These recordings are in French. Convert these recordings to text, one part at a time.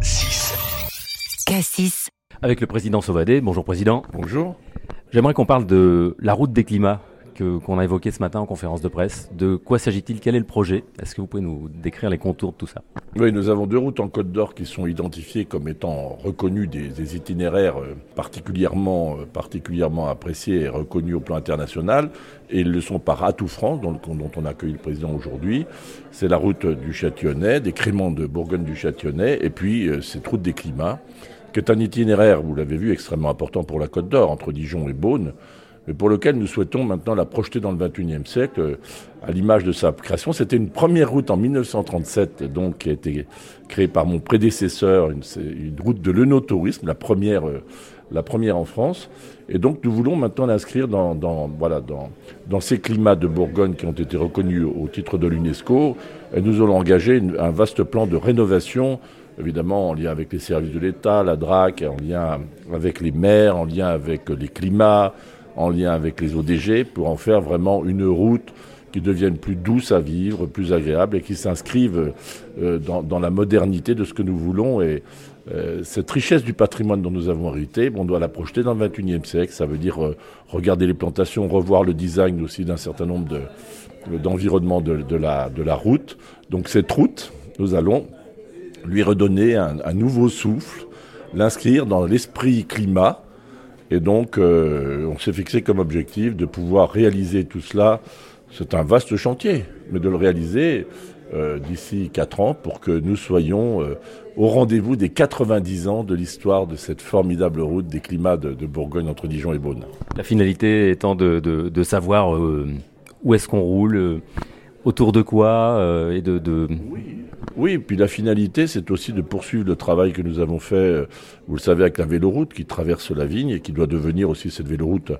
K6. Cassis, Avec le président Sauvadet. Bonjour président. Bonjour. J'aimerais qu'on parle de la route des climats qu'on a évoqué ce matin en conférence de presse. De quoi s'agit-il? Quel est le projet? Est-ce que vous pouvez nous décrire les contours de tout ça? Oui, nous avons deux routes en Côte d'Or qui sont identifiées comme étant reconnues des, des itinéraires euh, particulièrement, euh, particulièrement appréciés et reconnus au plan international. Et ils le sont par Atout France, dont, dont on accueille le président aujourd'hui. C'est la route du Châtillonnais, des créments de Bourgogne du Châtillonnais, et puis euh, cette route des climats, qui est un itinéraire, vous l'avez vu, extrêmement important pour la Côte d'Or, entre Dijon et Beaune. Mais pour lequel nous souhaitons maintenant la projeter dans le XXIe siècle, euh, à l'image de sa création. C'était une première route en 1937, donc qui a été créée par mon prédécesseur, une, route de l'œnotourisme, la première, euh, la première en France. Et donc nous voulons maintenant l'inscrire dans, voilà, dans, dans ces climats de Bourgogne qui ont été reconnus au titre de l'UNESCO. Et nous allons engager un vaste plan de rénovation évidemment en lien avec les services de l'État, la DRAC, en lien avec les maires, en lien avec les climats, en lien avec les ODG, pour en faire vraiment une route qui devienne plus douce à vivre, plus agréable et qui s'inscrive euh, dans, la modernité de ce que nous voulons. Et euh, cette richesse du patrimoine dont nous avons hérité, on doit la projeter dans le 21e siècle. Ça veut dire euh, regarder les plantations, revoir le design aussi d'un certain nombre de- d'environnements de, la, route. Donc cette route, nous allons lui redonner un nouveau souffle, l'inscrire dans l'esprit climat. Et donc, euh, on s'est fixé comme objectif de pouvoir réaliser tout cela. C'est un vaste chantier, mais de le réaliser euh, d'ici 4 ans pour que nous soyons euh, au rendez-vous des 90 ans de l'histoire de cette formidable route des climats de, de Bourgogne entre Dijon et Beaune. La finalité étant de, de- de savoir où est-ce qu'on roule, autour de quoi, et de, de- Oui, et puis la finalité, c'est aussi de poursuivre le travail que nous avons fait, euh, vous le savez, avec la véloroute qui traverse la vigne et qui doit devenir aussi cette véloroute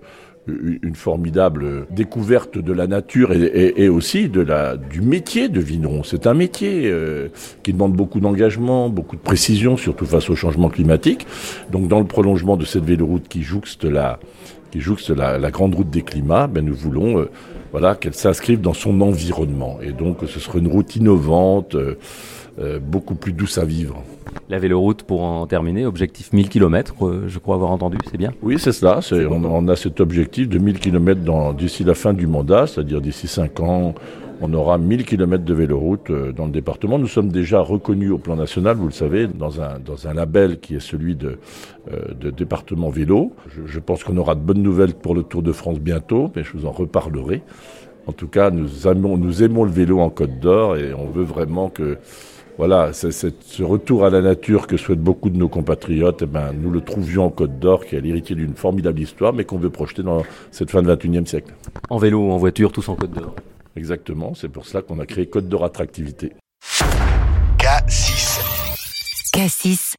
une formidable découverte de la nature et, aussi du métier de vigneron. C'est un métier euh, qui demande beaucoup d'engagement, beaucoup de précision, surtout face au changement climatique. Donc dans le prolongement de cette véloroute qui jouxte la, qui jouxte la, la grande route des climats, ben nous voulons euh, voilà, qu'elle s'inscrive dans son environnement. Et donc ce sera une route innovante, euh, euh, beaucoup plus douce à vivre. la véloroute pour en terminer. Objectif 1000 km, je crois avoir entendu, c'est bien? Oui, c'est cela. On, on a cet objectif de 1000 km d'ici la fin du mandat, c'est-à-dire d'ici 5 ans. On aura 1000 km de véloroute euh, dans le département. Nous sommes déjà reconnus au plan national, vous le savez, dans un, label qui est celui de, euh, département vélo. Je, pense qu'on aura de bonnes nouvelles pour le Tour de France bientôt, mais je vous en reparlerai. En tout cas, nous aimons, le vélo en Côte d'Or et on veut vraiment que voilà, ce retour à la nature que souhaitent beaucoup de nos compatriotes, eh ben, nous le trouvions en Côte d'Or, qui est l'héritier d'une formidable histoire, mais qu'on veut projeter dans cette fin de 21e siècle. En vélo en voiture, tous en Côte d'Or. Exactement, c'est pour cela qu'on a créé Côte d'Or Attractivité. K6. Cassis,